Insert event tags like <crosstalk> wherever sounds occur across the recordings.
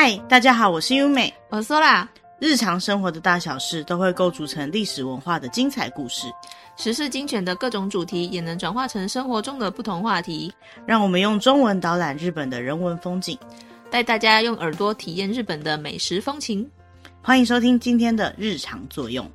嗨，大家好，我是优美，我说啦，日常生活的大小事都会构筑成历史文化的精彩故事，时事精选的各种主题也能转化成生活中的不同话题。让我们用中文导览日本的人文风景，带大家用耳朵体验日本的美食风情。欢迎收听今天的日常作用。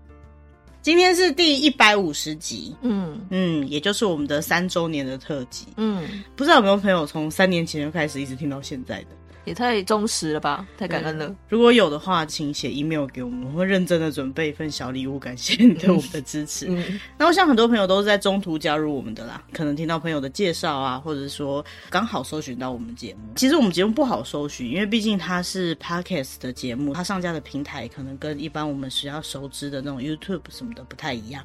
今天是第一百五十集，嗯嗯，也就是我们的三周年的特辑，嗯，不知道有没有朋友从三年前就开始一直听到现在的。也太忠实了吧，太感恩了。如果有的话，请写 email 给我们，我会认真的准备一份小礼物，感谢你对我们的支持。嗯、那我想很多朋友都是在中途加入我们的啦，可能听到朋友的介绍啊，或者说刚好搜寻到我们节目。其实我们节目不好搜寻，因为毕竟它是 podcast 的节目，它上架的平台可能跟一般我们需要熟知的那种 YouTube 什么的不太一样。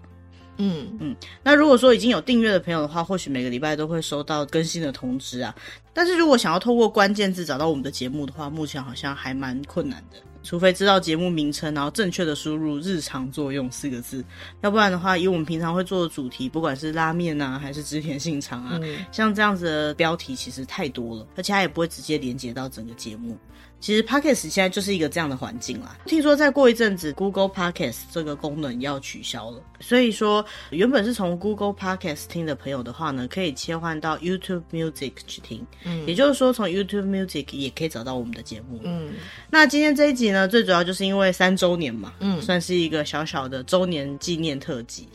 嗯嗯，那如果说已经有订阅的朋友的话，或许每个礼拜都会收到更新的通知啊。但是如果想要透过关键字找到我们的节目的话，目前好像还蛮困难的。除非知道节目名称，然后正确的输入“日常作用”四个字，要不然的话，以我们平常会做的主题，不管是拉面啊，还是织田信长啊，嗯、像这样子的标题其实太多了，而且它也不会直接连接到整个节目。其实 Podcast 现在就是一个这样的环境啦。听说再过一阵子，Google Podcast 这个功能要取消了，所以说原本是从 Google Podcast 听的朋友的话呢，可以切换到 YouTube Music 去听。嗯，也就是说从 YouTube Music 也可以找到我们的节目。嗯，那今天这一集呢，最主要就是因为三周年嘛，嗯，算是一个小小的周年纪念特辑。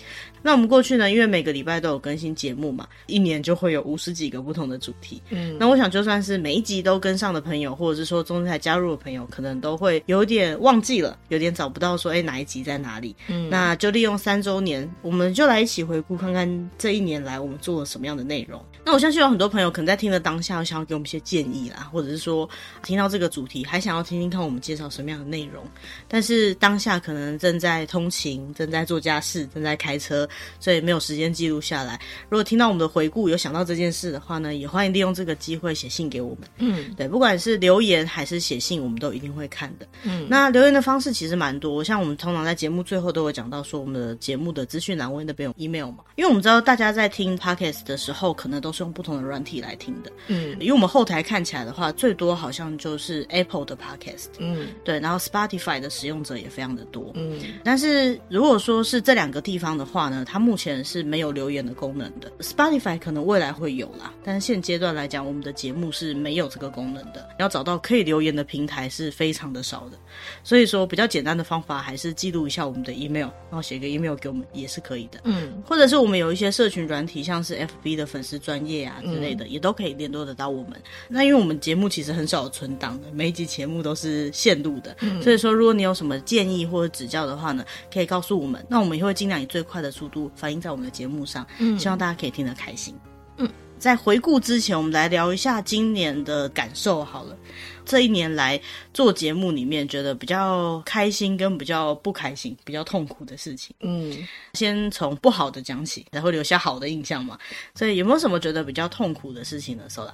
那我们过去呢，因为每个礼拜都有更新节目嘛，一年就会有五十几个不同的主题。嗯，那我想就算是每一集都跟上的朋友，或者是说中间才加入的朋友，可能都会有点忘记了，有点找不到说，哎，哪一集在哪里？嗯，那就利用三周周年，我们就来一起回顾看看这一年来我们做了什么样的内容。那我相信有很多朋友可能在听的当下，想要给我们一些建议啦，或者是说听到这个主题还想要听听看我们介绍什么样的内容，但是当下可能正在通勤，正在做家事，正在开车。所以没有时间记录下来。如果听到我们的回顾，有想到这件事的话呢，也欢迎利用这个机会写信给我们。嗯，对，不管是留言还是写信，我们都一定会看的。嗯，那留言的方式其实蛮多，像我们通常在节目最后都会讲到说，我们的节目的资讯栏位那边有 email 嘛，因为我们知道大家在听 podcast 的时候，可能都是用不同的软体来听的。嗯，因为我们后台看起来的话，最多好像就是 Apple 的 podcast。嗯，对，然后 Spotify 的使用者也非常的多。嗯，但是如果说是这两个地方的话呢，它目前是没有留言的功能的，Spotify 可能未来会有啦，但是现阶段来讲，我们的节目是没有这个功能的。要找到可以留言的平台是非常的少的，所以说比较简单的方法还是记录一下我们的 email，然后写个 email 给我们也是可以的。嗯，或者是我们有一些社群软体，像是 FB 的粉丝专页啊之类的，嗯、也都可以联络得到我们。那因为我们节目其实很少有存档的，每一集节目都是线录的，嗯、所以说如果你有什么建议或者指教的话呢，可以告诉我们，那我们也会尽量以最快的速度反映在我们的节目上，嗯，希望大家可以听得开心。嗯，在回顾之前，我们来聊一下今年的感受好了。这一年来做节目里面，觉得比较开心跟比较不开心、比较痛苦的事情。嗯，先从不好的讲起，然后留下好的印象嘛。所以有没有什么觉得比较痛苦的事情呢？Sola，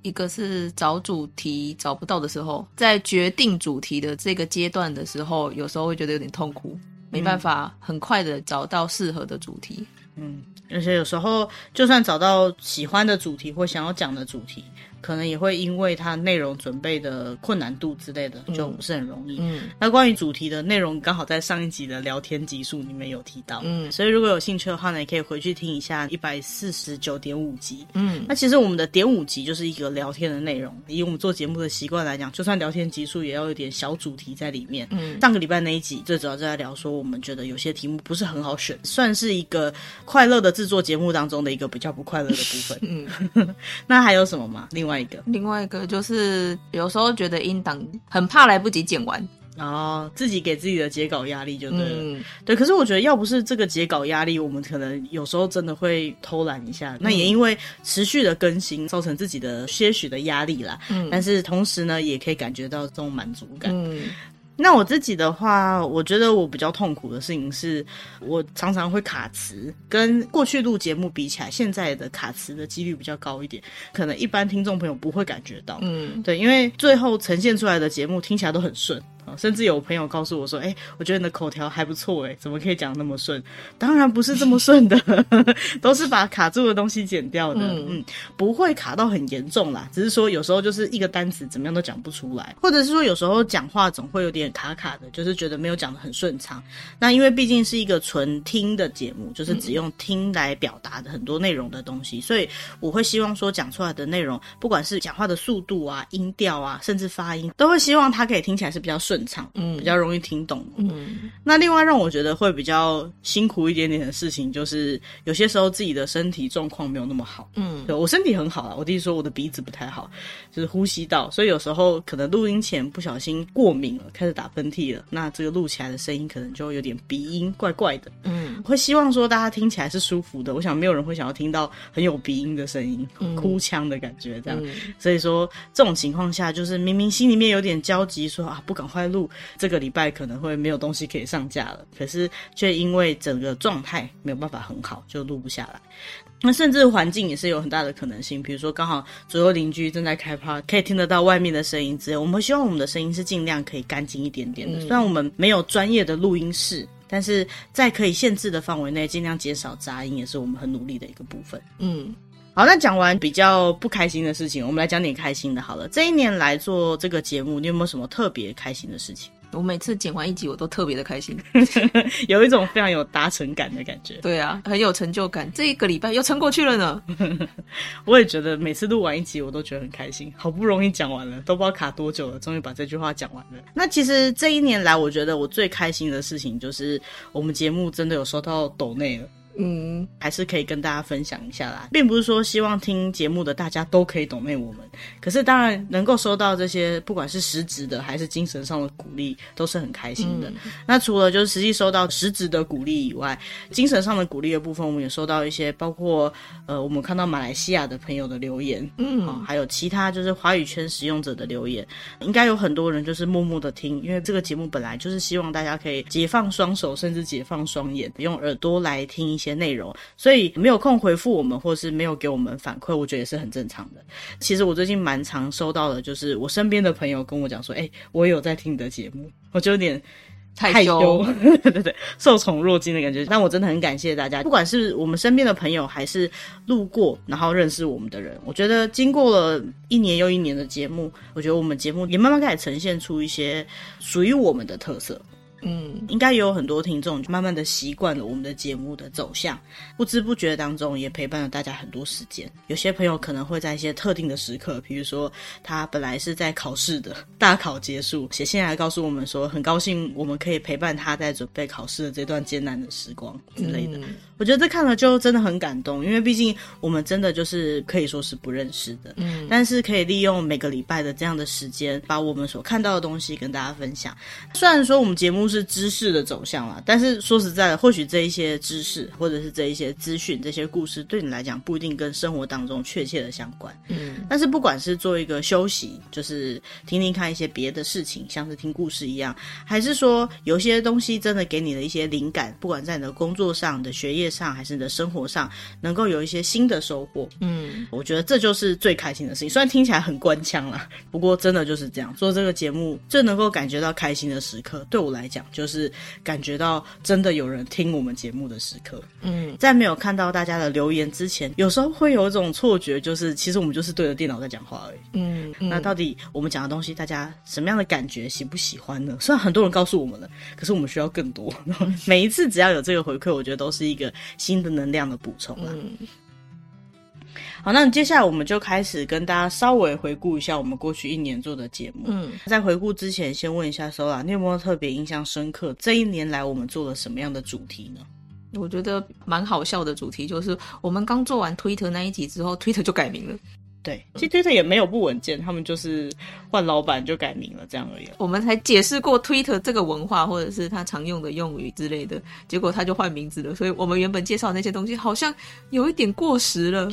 一个是找主题找不到的时候，在决定主题的这个阶段的时候，有时候会觉得有点痛苦，没办法很快的找到适合的主题。嗯，嗯而且有时候就算找到喜欢的主题或想要讲的主题。可能也会因为它内容准备的困难度之类的，就不是很容易。嗯，嗯，那关于主题的内容，刚好在上一集的聊天集数里面有提到。嗯，所以如果有兴趣的话呢，也可以回去听一下一百四十九点五集。嗯，那其实我们的点五集就是一个聊天的内容。以我们做节目的习惯来讲，就算聊天集数，也要有点小主题在里面。嗯，上个礼拜那一集最主要就在聊说，我们觉得有些题目不是很好选，算是一个快乐的制作节目当中的一个比较不快乐的部分。嗯，<laughs> 那还有什么吗？另外。另外一个，另外一个就是有时候觉得音档很怕来不及剪完，哦、自己给自己的截稿压力就对了。嗯、对，可是我觉得要不是这个截稿压力，我们可能有时候真的会偷懒一下。嗯、那也因为持续的更新，造成自己的些许的压力啦。嗯，但是同时呢，也可以感觉到这种满足感。嗯。那我自己的话，我觉得我比较痛苦的事情是，我常常会卡词，跟过去录节目比起来，现在的卡词的几率比较高一点，可能一般听众朋友不会感觉到，嗯，对，因为最后呈现出来的节目听起来都很顺。甚至有朋友告诉我说：“哎、欸，我觉得你的口条还不错，哎，怎么可以讲那么顺？”当然不是这么顺的，<laughs> 都是把卡住的东西剪掉的。嗯，嗯，不会卡到很严重啦，只是说有时候就是一个单词怎么样都讲不出来，或者是说有时候讲话总会有点卡卡的，就是觉得没有讲的很顺畅。那因为毕竟是一个纯听的节目，就是只用听来表达的很多内容的东西，所以我会希望说讲出来的内容，不管是讲话的速度啊、音调啊，甚至发音，都会希望它可以听起来是比较顺畅，嗯，比较容易听懂。嗯，那另外让我觉得会比较辛苦一点点的事情，就是有些时候自己的身体状况没有那么好。嗯，对，我身体很好啊，我弟弟说我的鼻子不太好，就是呼吸道，所以有时候可能录音前不小心过敏了，开始打喷嚏了，那这个录起来的声音可能就有点鼻音，怪怪的。嗯，会希望说大家听起来是舒服的。我想没有人会想要听到很有鼻音的声音，哭腔的感觉这样。嗯，所以说这种情况下，就是明明心里面有点焦急，说啊不赶快录，这个礼拜可能会没有东西可以上架了。可是却因为整个状态没有办法很好，就录不下来。那甚至环境也是有很大的可能性，比如说刚好左右邻居正在开趴，可以听得到外面的声音之类。我们希望我们的声音是尽量可以干净一点点的。虽然我们没有专业的录音室，但是在可以限制的范围内，尽量减少杂音，也是我们很努力的一个部分。嗯，好，那讲完比较不开心的事情，我们来讲点开心的。好了，这一年来做这个节目，你有没有什么特别开心的事情？我每次剪完一集，我都特别的开心，<laughs> 有一种非常有达成感的感觉。对啊，很有成就感。这一个礼拜又撑过去了呢。<laughs> 我也觉得每次录完一集，我都觉得很开心。好不容易讲完了，都不知道卡多久了，终于把这句话讲完了。那其实这一年来，我觉得我最开心的事情就是我们节目真的有收到抖内了。嗯，还是可以跟大家分享一下啦，并不是说希望听节目的大家都可以懂内我们，可是当然能够收到这些，不管是实质的还是精神上的鼓励，都是很开心的。嗯、那除了就是实际收到实质的鼓励以外，精神上的鼓励的部分，我们也收到一些，包括呃，我们看到马来西亚的朋友的留言，嗯、哦，还有其他就是华语圈使用者的留言，应该有很多人就是默默的听，因为这个节目本来就是希望大家可以解放双手，甚至解放双眼，用耳朵来听一些内容，所以没有空回复我们，或是没有给我们反馈，我觉得也是很正常的。其实我最近蛮常收到的，就是我身边的朋友跟我讲说：“哎、欸，我也有在听你的节目。”我就有点害羞，<laughs> 对对对，受宠若惊的感觉。但我真的很感谢大家，不管是我们身边的朋友，还是路过然后认识我们的人，我觉得经过了一年又一年的节目，我觉得我们节目也慢慢开始呈现出一些属于我们的特色。嗯，应该也有很多听众慢慢的习惯了我们的节目的走向，不知不觉当中也陪伴了大家很多时间。有些朋友可能会在一些特定的时刻，比如说他本来是在考试的大考结束，写信来告诉我们说很高兴我们可以陪伴他在准备考试的这段艰难的时光之类的。嗯、我觉得这看了就真的很感动，因为毕竟我们真的就是可以说是不认识的，嗯，但是可以利用每个礼拜的这样的时间，把我们所看到的东西跟大家分享。虽然说我们节目。是知识的走向啦，但是说实在的，或许这一些知识或者是这一些资讯、这些故事，对你来讲不一定跟生活当中确切的相关。嗯，但是不管是做一个休息，就是听听看一些别的事情，像是听故事一样，还是说有些东西真的给你的一些灵感，不管在你的工作上的学业上，还是你的生活上，能够有一些新的收获。嗯，我觉得这就是最开心的事情。虽然听起来很官腔啦，不过真的就是这样。做这个节目，最能够感觉到开心的时刻，对我来讲。就是感觉到真的有人听我们节目的时刻，嗯，在没有看到大家的留言之前，有时候会有一种错觉，就是其实我们就是对着电脑在讲话而已，嗯，嗯，那到底我们讲的东西，大家什么样的感觉，喜不喜欢呢？虽然很多人告诉我们了，可是我们需要更多。<laughs> 每一次只要有这个回馈，我觉得都是一个新的能量的补充啦。嗯好，那接下来我们就开始跟大家稍微回顾一下我们过去一年做的节目。嗯，在回顾之前，先问一下 Sola，你有没有特别印象深刻？这一年来我们做了什么样的主题呢？我觉得蛮好笑的主题，就是我们刚做完 Twitter 那一集之后，Twitter 就改名了。对，其实 Twitter 也没有不稳健，他们就是换老板就改名了，这样而已。我们才解释过 Twitter 这个文化，或者是他常用的用语之类的，结果他就换名字了。所以我们原本介绍的那些东西，好像有一点过时了。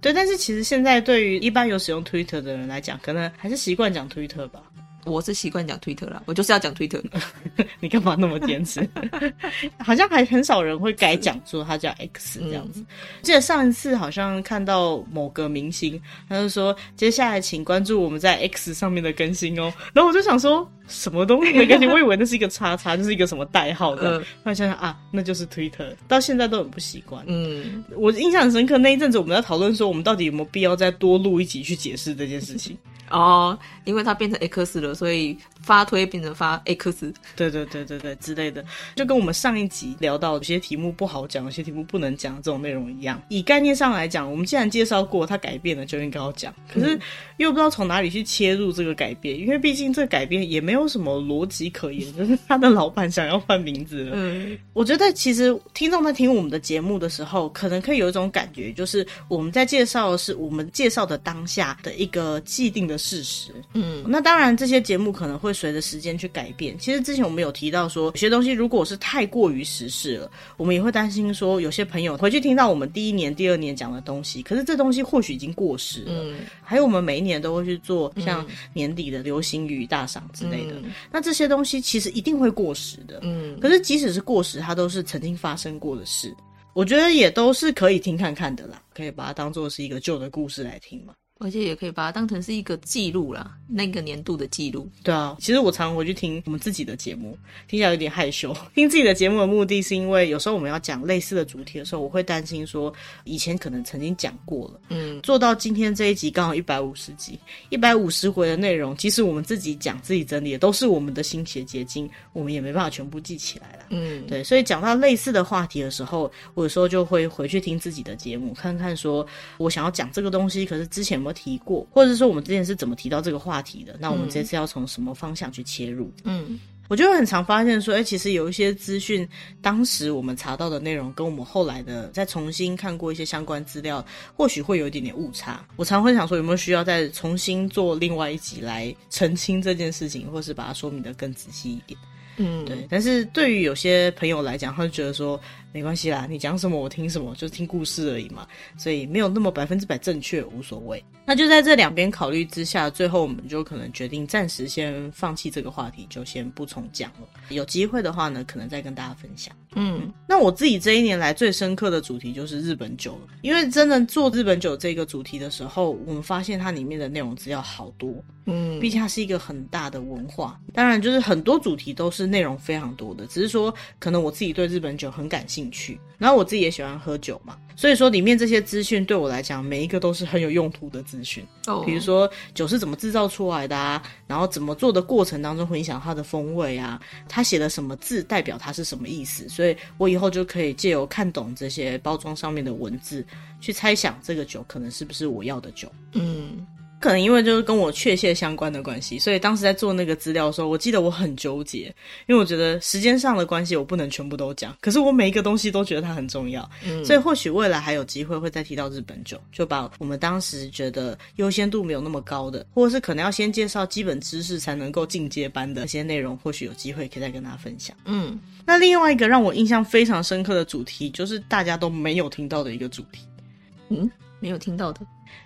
对，但是其实现在对于一般有使用 Twitter 的人来讲，可能还是习惯讲 Twitter 吧。我是习惯讲 Twitter 啦，我就是要讲 Twitter。<laughs> 你干嘛那么坚持？<laughs> 好像还很少人会改讲说他叫 X 这样子。记得上一次好像看到某个明星，他就说接下来请关注我们在 X 上面的更新哦。然后我就想说什么东西的更新？我以为那是一个叉叉，就是一个什么代号的。后来想想啊，那就是 Twitter。到现在都很不习惯。嗯，我印象很深刻，那一阵子我们在讨论说，我们到底有没有必要再多录一集去解释这件事情。<laughs> 哦，因为它变成 X 了，所以发推变成发 X。对对对对对之类的，就跟我们上一集聊到有些题目不好讲，有些题目不能讲这种内容一样。以概念上来讲，我们既然介绍过它改变了，就应该要讲。可是又不知道从哪里去切入这个改变，因为毕竟这个改变也没有什么逻辑可言，<laughs> 就是他的老板想要换名字了。嗯，我觉得其实听众在听我们的节目的时候，可能可以有一种感觉，就是我们在介绍的是我们介绍的当下的一个既定的。事实，嗯，那当然，这些节目可能会随着时间去改变。其实之前我们有提到说，有些东西如果是太过于时事了，我们也会担心说，有些朋友回去听到我们第一年、第二年讲的东西，可是这东西或许已经过时了。嗯，还有我们每一年都会去做像年底的流行语大赏之类的，嗯，那这些东西其实一定会过时的。嗯，可是即使是过时，它都是曾经发生过的事，我觉得也都是可以听看看的啦，可以把它当做是一个旧的故事来听嘛。而且也可以把它当成是一个记录啦，那个年度的记录。对啊，其实我常常回去听我们自己的节目，听起来有点害羞。<laughs> 听自己的节目的目的是因为有时候我们要讲类似的主题的时候，我会担心说以前可能曾经讲过了。嗯，做到今天这一集刚好一百五十集，一百五十回的内容，即使我们自己讲自己整理的都是我们的心血结晶，我们也没办法全部记起来了。嗯，对，所以讲到类似的话题的时候，我有时候就会回去听自己的节目，看看说我想要讲这个东西，可是之前。提过，或者是说我们之前是怎么提到这个话题的？那我们这次要从什么方向去切入？嗯，我就很常发现说，哎、欸，其实有一些资讯，当时我们查到的内容，跟我们后来的再重新看过一些相关资料，或许会有一点点误差。我常会想说，有没有需要再重新做另外一集来澄清这件事情，或是把它说明的更仔细一点？嗯，对。但是对于有些朋友来讲，他就觉得说。没关系啦，你讲什么我听什么，就听故事而已嘛，所以没有那么百分之百正确，无所谓。那就在这两边考虑之下，最后我们就可能决定暂时先放弃这个话题，就先不重讲了。有机会的话呢，可能再跟大家分享。嗯，那我自己这一年来最深刻的主题就是日本酒了，因为真的做日本酒这个主题的时候，我们发现它里面的内容资料好多。嗯，毕竟它是一个很大的文化，当然就是很多主题都是内容非常多的，只是说可能我自己对日本酒很感兴趣。兴趣，然后我自己也喜欢喝酒嘛，所以说里面这些资讯对我来讲，每一个都是很有用途的资讯。哦，比如说酒是怎么制造出来的啊，然后怎么做的过程当中会影响它的风味啊，它写的什么字代表它是什么意思，所以我以后就可以借由看懂这些包装上面的文字，去猜想这个酒可能是不是我要的酒。嗯。可能因为就是跟我确切相关的关系，所以当时在做那个资料的时候，我记得我很纠结，因为我觉得时间上的关系，我不能全部都讲。可是我每一个东西都觉得它很重要，嗯，所以或许未来还有机会会再提到日本酒，就把我们当时觉得优先度没有那么高的，或者是可能要先介绍基本知识才能够进阶班的一些内容，或许有机会可以再跟大家分享。嗯，那另外一个让我印象非常深刻的主题，就是大家都没有听到的一个主题。嗯，没有听到的。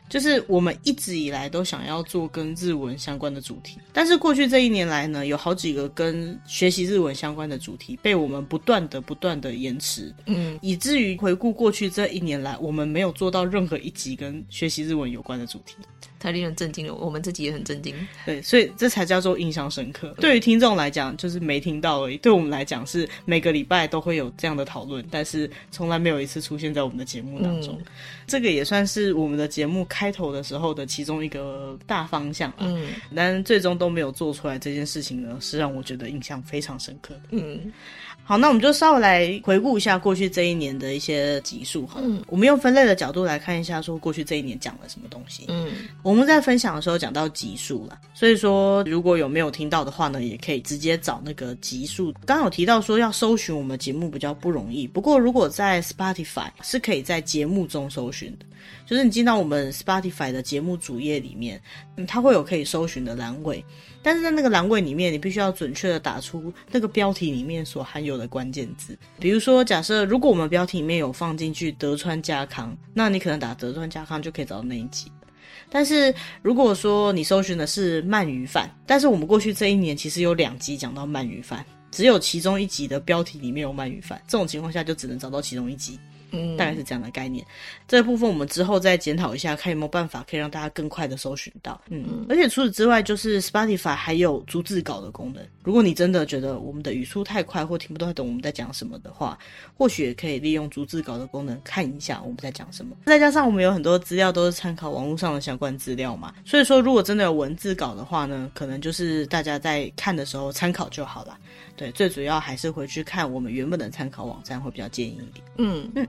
就是我们一直以来都想要做跟日文相关的主题，但是过去这一年来呢，有好几个跟学习日文相关的主题被我们不断的、不断的延迟，嗯，以至于回顾过去这一年来，我们没有做到任何一集跟学习日文有关的主题。太令人震惊了，我们自己也很震惊。对，所以这才叫做印象深刻。对于听众来讲，就是没听到而已；对我们来讲，是每个礼拜都会有这样的讨论，但是从来没有一次出现在我们的节目当中。嗯、这个也算是我们的节目开头的时候的其中一个大方向。嗯，但最终都没有做出来这件事情呢，是让我觉得印象非常深刻的。嗯。好，那我们就稍微来回顾一下过去这一年的一些集数哈。嗯，我们用分类的角度来看一下，说过去这一年讲了什么东西。嗯，我们在分享的时候讲到集数了，所以说如果有没有听到的话呢，也可以直接找那个集数。刚刚有提到说要搜寻我们节目比较不容易，不过如果在 Spotify 是可以在节目中搜寻的，就是你进到我们 Spotify 的节目主页里面，它会有可以搜寻的栏位。但是在那个栏位里面，你必须要准确的打出那个标题里面所含有的关键字。比如说，假设如果我们标题里面有放进去德川家康，那你可能打德川家康就可以找到那一集。但是如果说你搜寻的是鳗鱼饭，但是我们过去这一年其实有两集讲到鳗鱼饭，只有其中一集的标题里面有鳗鱼饭，这种情况下就只能找到其中一集。嗯，大概是这样的概念。这个部分我们之后再检讨一下，看有没有办法可以让大家更快的搜寻到。嗯，嗯，而且除此之外，就是 Spotify 还有逐字稿的功能。如果你真的觉得我们的语速太快或听不太懂我们在讲什么的话，或许也可以利用逐字稿的功能看一下我们在讲什么。再加上我们有很多资料都是参考网络上的相关资料嘛，所以说如果真的有文字稿的话呢，可能就是大家在看的时候参考就好了。对，最主要还是回去看我们原本的参考网站会比较建议一点。嗯嗯，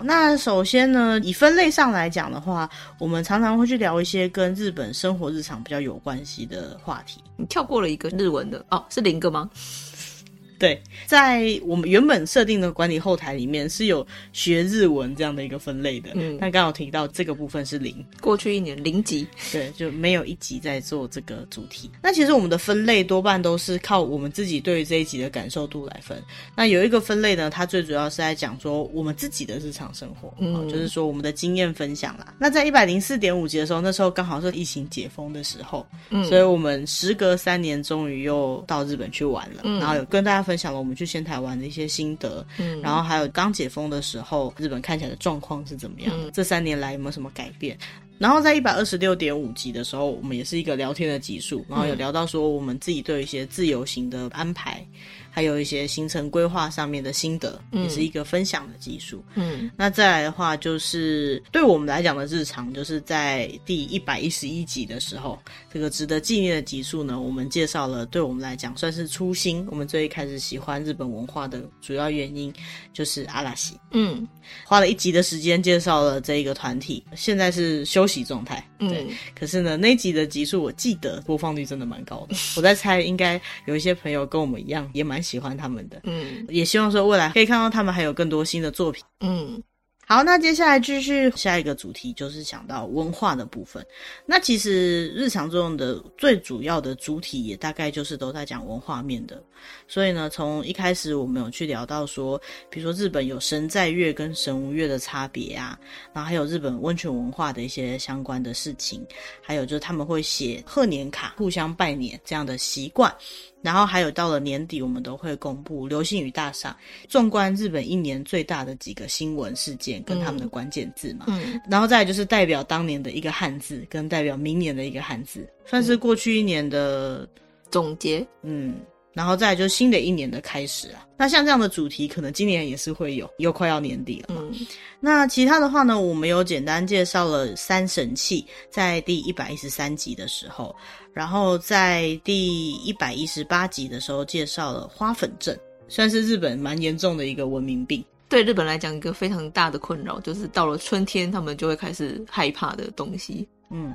那首先呢，以分类上来讲的话，我们常常会去聊一些跟日本生活日常比较有关系的话题。你跳过了一个日文的哦，是零个吗？对，在我们原本设定的管理后台里面是有学日文这样的一个分类的，嗯，但刚好提到这个部分是零，过去一年零级，对，就没有一集在做这个主题。那其实我们的分类多半都是靠我们自己对于这一集的感受度来分。那有一个分类呢，它最主要是在讲说我们自己的日常生活，嗯，就是说我们的经验分享啦。那在一百零四点五集的时候，那时候刚好是疫情解封的时候，嗯，所以我们时隔三年终于又到日本去玩了，嗯，然后有跟大家分享了我们去仙台玩的一些心得，嗯，然后还有刚解封的时候，日本看起来的状况是怎么样？嗯，这三年来有没有什么改变？然后在一百二十六点五集的时候，我们也是一个聊天的集数，然后有聊到说我们自己对一些自由行的安排。还有一些行程规划上面的心得，嗯、也是一个分享的技术。嗯，那再来的话，就是对我们来讲的日常，就是在第一百一十一集的时候，这个值得纪念的集数呢，我们介绍了对我们来讲算是初心，我们最一开始喜欢日本文化的主要原因，就是阿拉西。嗯，花了一集的时间介绍了这一个团体，现在是休息状态。对，嗯、可是呢，那集的集数我记得播放率真的蛮高的，我在猜应该有一些朋友跟我们一样，也蛮。喜欢他们的，嗯，也希望说未来可以看到他们还有更多新的作品，嗯。好，那接下来继续下一个主题，就是讲到文化的部分。那其实日常作用的最主要的主体也大概就是都在讲文化面的。所以呢，从一开始我们有去聊到说，比如说日本有神在月跟神无月的差别啊，然后还有日本温泉文化的一些相关的事情，还有就是他们会写贺年卡，互相拜年这样的习惯。然后还有到了年底，我们都会公布流星雨大赏，纵观日本一年最大的几个新闻事件跟他们的关键字嘛。嗯，然后再来就是代表当年的一个汉字，跟代表明年的一个汉字，算是过去一年的总结。嗯。然后再来就是新的一年的开始啊，那像这样的主题，可能今年也是会有，又快要年底了嘛。嗯，那其他的话呢，我们有简单介绍了三神器，在第一百一十三集的时候，然后在第一百一十八集的时候介绍了花粉症，算是日本蛮严重的一个文明病，对日本来讲一个非常大的困扰，就是到了春天，他们就会开始害怕的东西。嗯。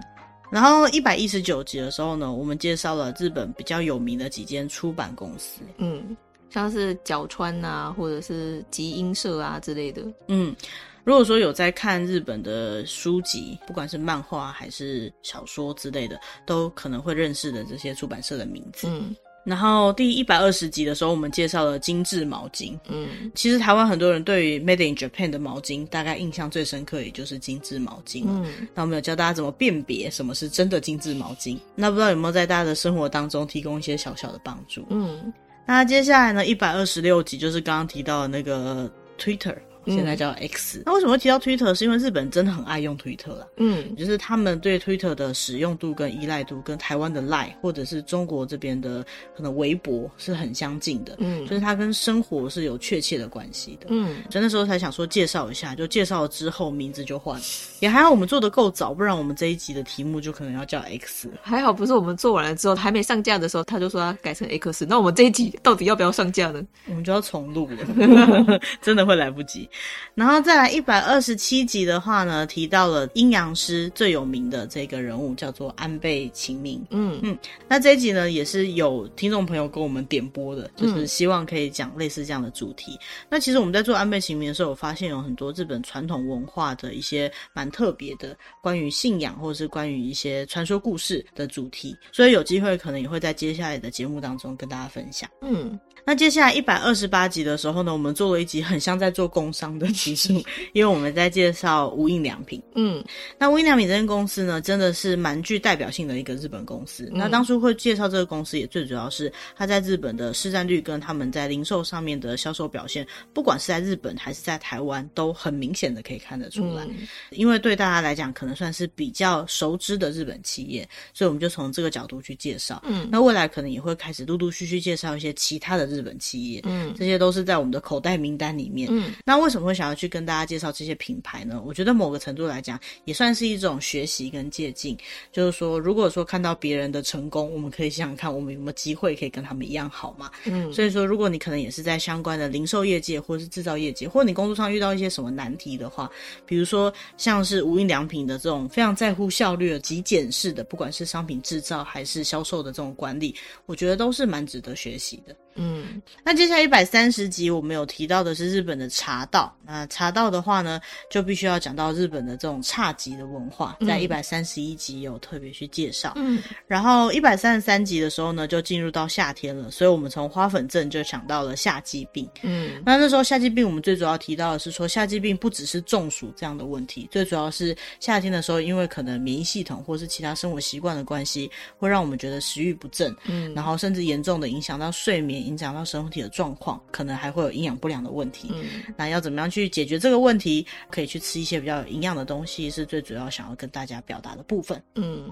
然后一百一十九集的时候呢，我们介绍了日本比较有名的几间出版公司，嗯，像是角川啊，或者是集英社啊之类的，嗯，如果说有在看日本的书籍，不管是漫画还是小说之类的，都可能会认识的这些出版社的名字，嗯。然后第一百二十集的时候，我们介绍了精致毛巾。嗯，其实台湾很多人对于 Made in Japan 的毛巾，大概印象最深刻，也就是精致毛巾。嗯，那我们有教大家怎么辨别什么是真的精致毛巾。那不知道有没有在大家的生活当中提供一些小小的帮助？嗯，那接下来呢，一百二十六集就是刚刚提到的那个 Twitter。现在叫 X，、嗯、那为什么会提到 Twitter？是因为日本真的很爱用 Twitter 啦。嗯，就是他们对 Twitter 的使用度跟依赖度，跟台湾的 Line 或者是中国这边的可能微博是很相近的。嗯，就是它跟生活是有确切的关系的。嗯，所以那时候才想说介绍一下，就介绍了之后名字就换了。也还好我们做的够早，不然我们这一集的题目就可能要叫 X。还好不是我们做完了之后还没上架的时候，他就说他改成 X。那我们这一集到底要不要上架呢？我们就要重录了，<laughs> 真的会来不及。然后再来一百二十七集的话呢，提到了阴阳师最有名的这个人物叫做安倍晴明。嗯嗯，那这一集呢也是有听众朋友跟我们点播的，就是希望可以讲类似这样的主题。嗯、那其实我们在做安倍晴明的时候，我发现有很多日本传统文化的一些蛮特别的关于信仰或者是关于一些传说故事的主题，所以有机会可能也会在接下来的节目当中跟大家分享。嗯，那接下来一百二十八集的时候呢，我们做了一集很像在做工商的集数，<laughs> 因为我们在介绍无印良品。嗯，那无印良品这间公司呢，真的是蛮具代表性的一个日本公司。嗯、那当初会介绍这个公司，也最主要是它在日本的市占率跟他们在零售上面的销售表现，不管是在日本还是在台湾，都很明显的可以看得出来。嗯、因为对大家来讲，可能算是比较熟知的日本企业，所以我们就从这个角度去介绍。嗯，那未来可能也会开始陆陆续续介绍一些其他的日本企业。嗯，这些都是在我们的口袋名单里面。嗯，那为什么会想要去跟大家介绍这些品牌呢？我觉得某个程度来讲，也算是一种学习跟借鉴。就是说，如果说看到别人的成功，我们可以想想看，我们有没有机会可以跟他们一样好嘛？嗯，所以说，如果你可能也是在相关的零售业界，或是制造业界，或你工作上遇到一些什么难题的话，比如说像是无印良品的这种非常在乎效率的极简式的，不管是商品制造还是销售的这种管理，我觉得都是蛮值得学习的。嗯，那接下来一百三十集我们有提到的是日本的茶道。那茶道的话呢，就必须要讲到日本的这种侘寂的文化，在一百三十一集有特别去介绍。嗯，然后一百三十三集的时候呢，就进入到夏天了，所以我们从花粉症就想到了夏季病。嗯，那那时候夏季病我们最主要提到的是说，夏季病不只是中暑这样的问题，最主要是夏天的时候，因为可能免疫系统或是其他生活习惯的关系，会让我们觉得食欲不振。嗯，然后甚至严重的影响到睡眠。影响到身体的状况，可能还会有营养不良的问题。嗯，那要怎么样去解决这个问题？可以去吃一些比较有营养的东西，是最主要想要跟大家表达的部分。嗯，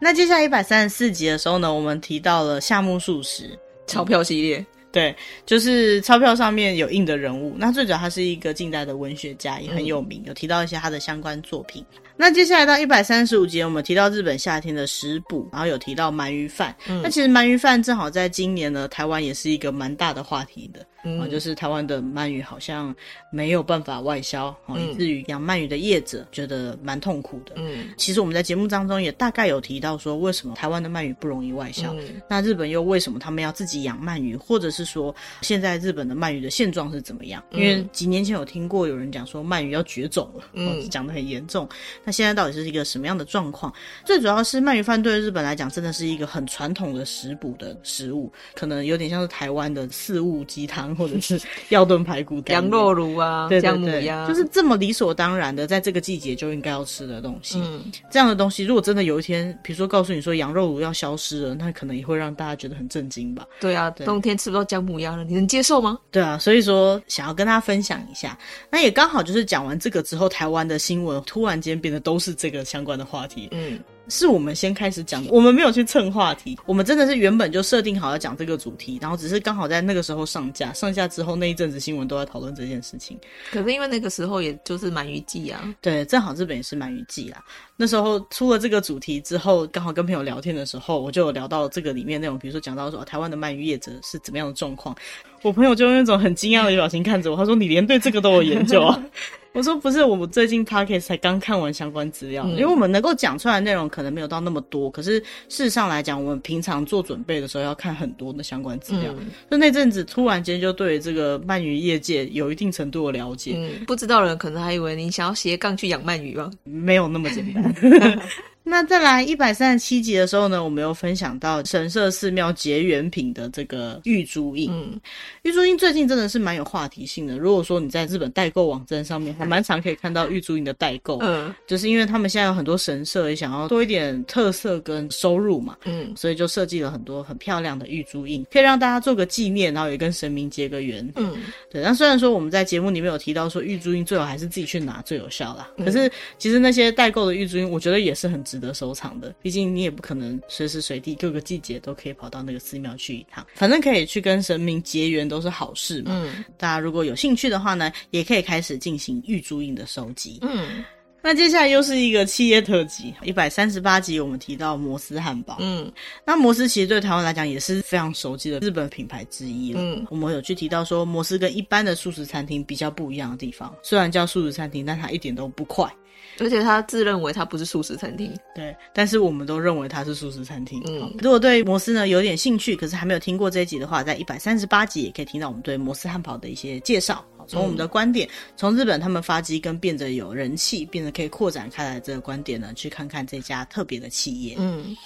那接下来一百三十四集的时候呢，我们提到了夏目漱石钞票系列。对，就是钞票上面有印的人物。那最主要他是一个近代的文学家，也很有名，有提到一些他的相关作品。那接下来到一百三十五集，我们提到日本夏天的食补，然后有提到鳗鱼饭。嗯，那其实鳗鱼饭正好在今年呢，台湾也是一个蛮大的话题的。嗯，就是台湾的鳗鱼好像没有办法外销，哦，以至于养鳗鱼的业者觉得蛮痛苦的。嗯，其实我们在节目当中也大概有提到说，为什么台湾的鳗鱼不容易外销？嗯，那日本又为什么他们要自己养鳗鱼，或者是说现在日本的鳗鱼的现状是怎么样？因为几年前有听过有人讲说鳗鱼要绝种了，嗯，讲得很严重。那现在到底是一个什么样的状况？最主要是鳗鱼饭对日本来讲真的是一个很传统的食补的食物，可能有点像是台湾的四物鸡汤。或者是 <laughs> 药炖排骨、羊肉炉啊、姜母鸭，就是这么理所当然的，在这个季节就应该要吃的东西。嗯，这样的东西，如果真的有一天，比如说告诉你说羊肉炉要消失了，那可能也会让大家觉得很震惊吧？对啊，对冬天吃不到姜母鸭了，你能接受吗？对啊，所以说想要跟大家分享一下，那也刚好就是讲完这个之后，台湾的新闻突然间变得都是这个相关的话题。嗯。是我们先开始讲的，我们没有去蹭话题，我们真的是原本就设定好要讲这个主题，然后只是刚好在那个时候上架，上架之后那一阵子新闻都在讨论这件事情。可是因为那个时候也就是鳗鱼季啊，对，正好日本也是鳗鱼季啦。那时候出了这个主题之后，刚好跟朋友聊天的时候，我就有聊到这个里面内容，比如说讲到说台湾的鳗鱼业者是怎么样的状况，我朋友就用那种很惊讶的表情看着我，他说：“你连对这个都有研究啊？” <laughs> 我说不是，我们最近 podcast 才刚看完相关资料，嗯、因为我们能够讲出来的内容可能没有到那么多，可是事实上来讲，我们平常做准备的时候要看很多的相关资料。嗯、就那阵子突然间就对这个鳗鱼业界有一定程度的了解。嗯，不知道的人可能还以为你想要斜杠去养鳗鱼吧？没有那么简单。<laughs> 那再来一百三十七集的时候呢，我们又分享到神社寺庙结缘品的这个玉珠印。嗯，玉珠印最近真的是蛮有话题性的。如果说你在日本代购网站上面，还蛮常可以看到玉珠印的代购。嗯，就是因为他们现在有很多神社也想要多一点特色跟收入嘛。嗯，所以就设计了很多很漂亮的玉珠印，可以让大家做个纪念，然后也跟神明结个缘。嗯，对。那虽然说我们在节目里面有提到说玉珠印最好还是自己去拿最有效啦，可是其实那些代购的玉珠印，我觉得也是很。值得收藏的，毕竟你也不可能随时随地各个季节都可以跑到那个寺庙去一趟，反正可以去跟神明结缘都是好事嘛。嗯，大家如果有兴趣的话呢，也可以开始进行玉珠印的收集。嗯，那接下来又是一个企业特辑，一百三十八集我们提到摩斯汉堡。嗯，那摩斯其实对台湾来讲也是非常熟悉的日本品牌之一了。嗯，我们有去提到说摩斯跟一般的素食餐厅比较不一样的地方，虽然叫素食餐厅，但它一点都不快。而且他自认为他不是素食餐厅，对，但是我们都认为他是素食餐厅。嗯，如果对摩斯呢有点兴趣，可是还没有听过这一集的话，在一百三十八集也可以听到我们对摩斯汉堡的一些介绍。从我们的观点，从、嗯、日本他们发迹跟变得有人气，变得可以扩展开来这个观点呢，去看看这家特别的企业。嗯，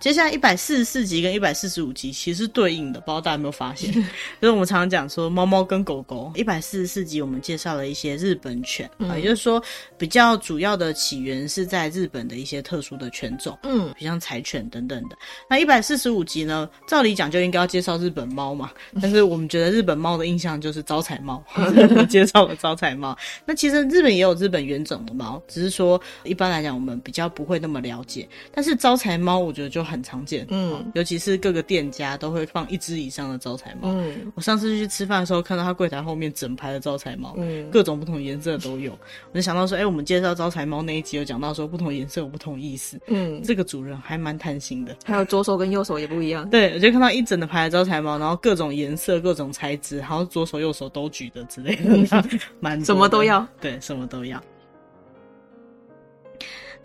接下来一百四十四集跟一百四十五集其实是对应的，不知道大家有没有发现？<laughs> 就是我们常常讲说猫猫跟狗狗。一百四十四集我们介绍了一些日本犬，啊、嗯，也就是说比较主要的起源是在日本的一些特殊的犬种，嗯，比如像柴犬等等的。那一百四十五集呢，照理讲就应该要介绍日本猫嘛，但是我们觉得日本猫的印象就是招财猫，<laughs> <laughs> 介绍了招财猫。那其实日本也有日本原种的猫，只是说一般来讲我们比较不会那么了解。但是招财猫我觉得就很常见，嗯，尤其是各个店家都会放一只以上的招财猫。嗯，我上次去吃饭的时候看到他柜台后面整排的招财猫，嗯，各种不同颜色都有。我就想到说，哎、欸，我们介绍招财猫那一集有讲到说不同颜色有不同意思，嗯，这个主人还蛮贪心的。还有左手跟右手也不一样。对，我就看到一整的排的招财猫，然后各种颜色、各种材质，然后左手右手都举的之类的，蛮、嗯、什么都要。对，什么都要。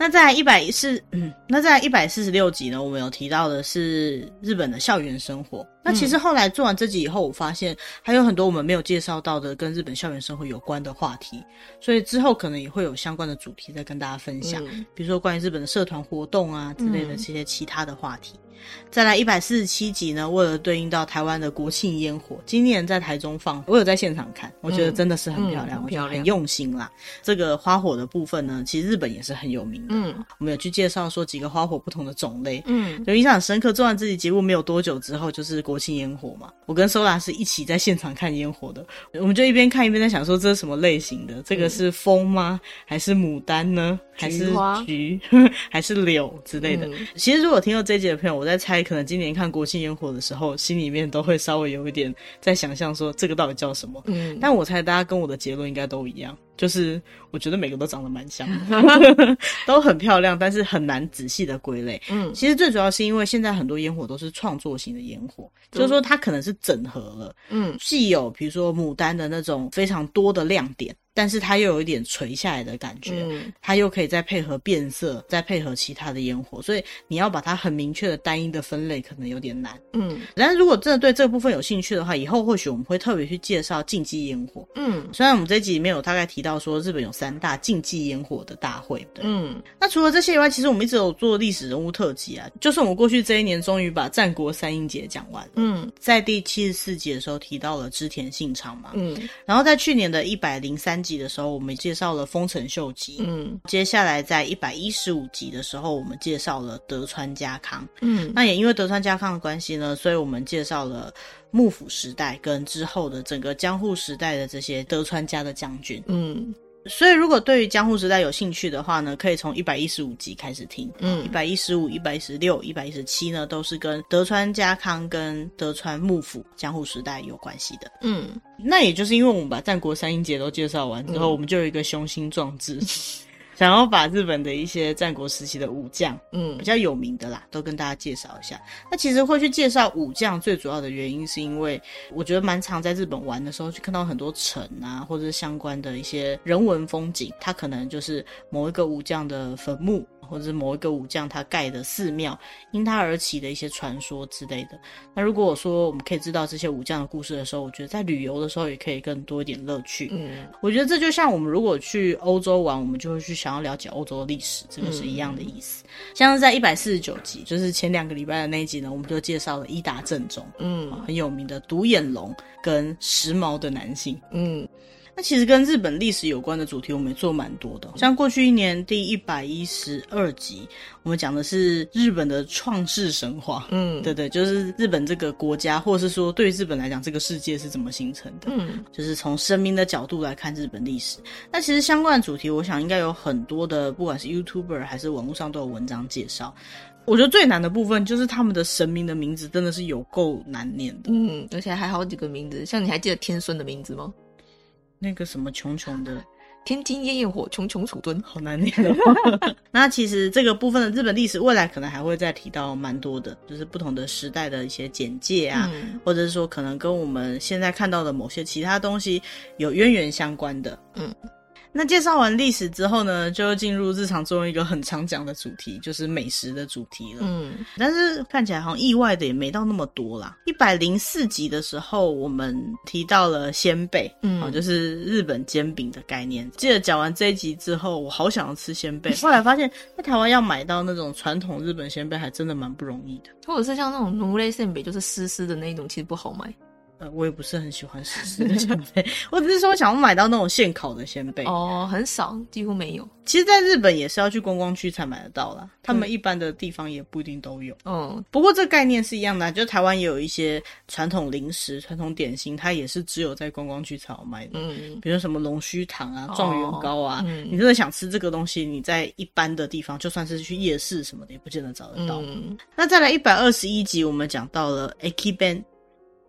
那在一百四，嗯，那在一百四十六集呢，我们有提到的是日本的校园生活。那其实后来做完这集以后，我发现还有很多我们没有介绍到的跟日本校园生活有关的话题，所以之后可能也会有相关的主题再跟大家分享，嗯、比如说关于日本的社团活动啊之类的这些其他的话题。嗯再来一百四十七集呢，为了对应到台湾的国庆烟火，今年在台中放，我有在现场看，我觉得真的是很漂亮，很漂亮，很用心啦。这个花火的部分呢，其实日本也是很有名的。嗯，我们有去介绍说几个花火不同的种类。嗯，就印象很深刻。做完这集节目没有多久之后，就是国庆烟火嘛。我跟 Sola 是一起在现场看烟火的，我们就一边看一边在想说，这是什么类型的？这个是风吗？还是牡丹呢？还是菊？<laughs> 还是柳之类的？嗯、其实如果听到这一集的朋友，我在猜，可能今年看国庆烟火的时候，心里面都会稍微有一点在想象说，这个到底叫什么？嗯，但我猜大家跟我的结论应该都一样，就是我觉得每个都长得蛮像的，<laughs> 都很漂亮，但是很难仔细的归类。嗯，其实最主要是因为现在很多烟火都是创作型的烟火，就是说它可能是整合了，嗯，既有比如说牡丹的那种非常多的亮点。但是它又有一点垂下来的感觉，嗯，它又可以再配合变色，再配合其他的烟火，所以你要把它很明确的单一的分类，可能有点难。嗯，但是如果真的对这个部分有兴趣的话，以后或许我们会特别去介绍竞技烟火。嗯，虽然我们这一集里面有大概提到说日本有三大竞技烟火的大会，对。嗯，那除了这些以外，其实我们一直有做历史人物特辑啊，就是我们过去这一年终于把战国三英杰讲完了。嗯，在第七十四集的时候提到了织田信长嘛。嗯，然后在去年的一百零三集。的时候，我们介绍了丰臣秀吉。嗯，接下来在一百一十五集的时候，我们介绍了德川家康。嗯，那也因为德川家康的关系呢，所以我们介绍了幕府时代跟之后的整个江户时代的这些德川家的将军。嗯。所以，如果对于江户时代有兴趣的话呢，可以从一百一十五集开始听。嗯，一百一十五、一百一十六、一百一十七呢，都是跟德川家康跟德川幕府江户时代有关系的。嗯，那也就是因为我们把战国三英杰都介绍完之后，嗯、我们就有一个雄心壮志。想要把日本的一些战国时期的武将，嗯，比较有名的啦，都跟大家介绍一下。那其实会去介绍武将，最主要的原因是因为我觉得蛮常在日本玩的时候，去看到很多城啊，或者是相关的一些人文风景，它可能就是某一个武将的坟墓。或者是某一个武将他盖的寺庙，因他而起的一些传说之类的。那如果我说我们可以知道这些武将的故事的时候，我觉得在旅游的时候也可以更多一点乐趣。嗯，我觉得这就像我们如果去欧洲玩，我们就会去想要了解欧洲的历史，这个是一样的意思。嗯、像是在一百四十九集，就是前两个礼拜的那一集呢，我们就介绍了伊达正宗，嗯，很有名的独眼龙跟时髦的男性，嗯。那其实跟日本历史有关的主题，我们也做蛮多的。像过去一年第一百一十二集，我们讲的是日本的创世神话。嗯，对对，就是日本这个国家，或者是说对于日本来讲，这个世界是怎么形成的？嗯，就是从神明的角度来看日本历史。那其实相关的主题，我想应该有很多的，不管是 YouTuber 还是网络上都有文章介绍。我觉得最难的部分就是他们的神明的名字真的是有够难念的。嗯，而且还好几个名字，像你还记得天孙的名字吗？那个什么穷穷的 <laughs> 天津夜焰火，穷穷楚墩，好难念的。<laughs> 那其实这个部分的日本历史，未来可能还会再提到蛮多的，就是不同的时代的一些简介啊，嗯、或者是说可能跟我们现在看到的某些其他东西有渊源相关的。嗯。那介绍完历史之后呢，就进入日常中一个很常讲的主题，就是美食的主题了。嗯，但是看起来好像意外的也没到那么多啦。一百零四集的时候，我们提到了仙贝，嗯，就是日本煎饼的概念。记得讲完这一集之后，我好想要吃仙贝，后来发现在台湾要买到那种传统日本仙贝，还真的蛮不容易的。或者是像那种奴类鲜贝，就是湿湿的那种，其实不好买。呃，我也不是很喜欢湿湿的仙贝，<laughs> 我只是说想要买到那种现烤的仙贝。哦，很少，几乎没有。其实，在日本也是要去观光区才买得到啦，他们一般的地方也不一定都有。嗯，不过这个概念是一样的啊，就台湾也有一些传统零食、传统点心，它也是只有在观光区才有卖的。嗯，比如什么龙须糖啊、状元糕啊，嗯，你真的想吃这个东西，你在一般的地方，就算是去夜市什么的，也不见得找得到。嗯，那再来一百二十一集，我们讲到了 Ekiben。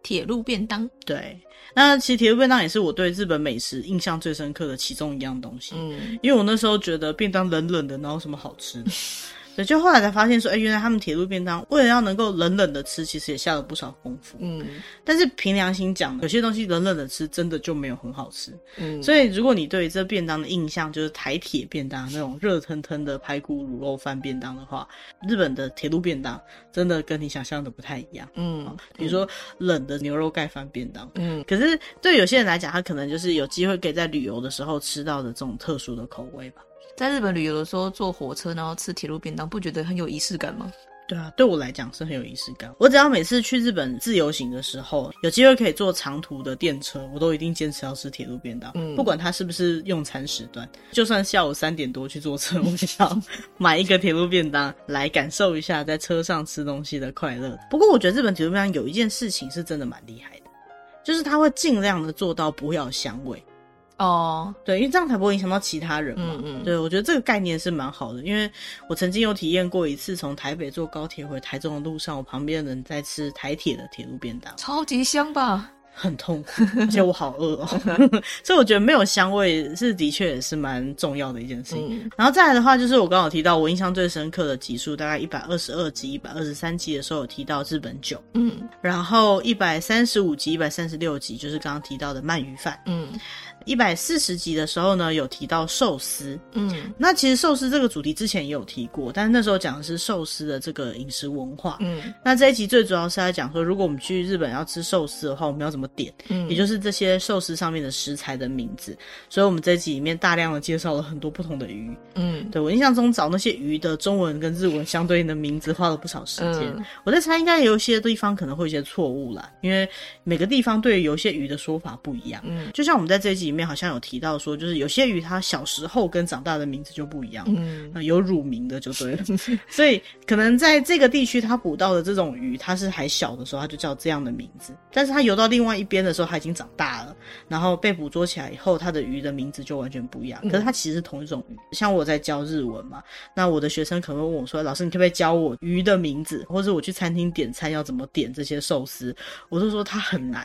铁路便当，对，那其实铁路便当也是我对日本美食印象最深刻的其中一样东西。嗯，因为我那时候觉得便当冷冷的，哪有什么好吃的？<laughs> 对，就后来才发现说，哎、欸，原来他们铁路便当为了要能够冷冷的吃，其实也下了不少功夫。嗯，但是凭良心讲，有些东西冷冷的吃，真的就没有很好吃。嗯，所以如果你对这便当的印象就是台铁便当那种热腾腾的排骨卤肉饭便当的话，日本的铁路便当真的跟你想象的不太一样。嗯，比如说冷的牛肉盖饭便当。嗯，可是对有些人来讲，他可能就是有机会可以在旅游的时候吃到的这种特殊的口味吧。在日本旅游的时候，坐火车然后吃铁路便当，不觉得很有仪式感吗？对啊，对我来讲是很有仪式感。我只要每次去日本自由行的时候，有机会可以坐长途的电车，我都一定坚持要吃铁路便当。嗯，不管它是不是用餐时段，就算下午三点多去坐车，我也要买一个铁路便当来感受一下在车上吃东西的快乐。不过我觉得日本铁路便当有一件事情是真的蛮厉害的，就是它会尽量的做到不要有香味。哦，oh, 对，因为这样才不会影响到其他人嘛。嗯嗯，对，我觉得这个概念是蛮好的，因为我曾经有体验过一次，从台北坐高铁回台中的路上，我旁边的人在吃台铁的铁路便当，超级香吧？很痛苦，而且我好饿哦，<laughs> <laughs> 所以我觉得没有香味是的确也是蛮重要的一件事情。嗯、然后再来的话，就是我刚好提到我印象最深刻的集数，大概一百二十二集、一百二十三集的时候有提到日本酒，嗯，然后一百三十五集、一百三十六集就是刚刚提到的鳗鱼饭，嗯。一百四十集的时候呢，有提到寿司，嗯，那其实寿司这个主题之前也有提过，但是那时候讲的是寿司的这个饮食文化，嗯，那这一集最主要是在讲说，如果我们去日本要吃寿司的话，我们要怎么点，嗯，也就是这些寿司上面的食材的名字，所以我们这一集里面大量的介绍了很多不同的鱼，嗯，对，我印象中找那些鱼的中文跟日文相对应的名字花了不少时间，嗯，我在猜应该有一些地方可能会有一些错误啦，因为每个地方对于有些鱼的说法不一样，嗯，就像我们在这一集里面好像有提到说，就是有些鱼它小时候跟长大的名字就不一样，嗯，有乳名的就对了，<laughs> 所以可能在这个地区它捕到的这种鱼，它是还小的时候，它就叫这样的名字，但是它游到另外一边的时候，它已经长大了，然后被捕捉起来以后，它的鱼的名字就完全不一样。可是它其实是同一种鱼，像我在教日文嘛，那我的学生可能会问我说：“老师，你可不可以教我鱼的名字，或者我去餐厅点餐要怎么点这些寿司？”我就说它很难，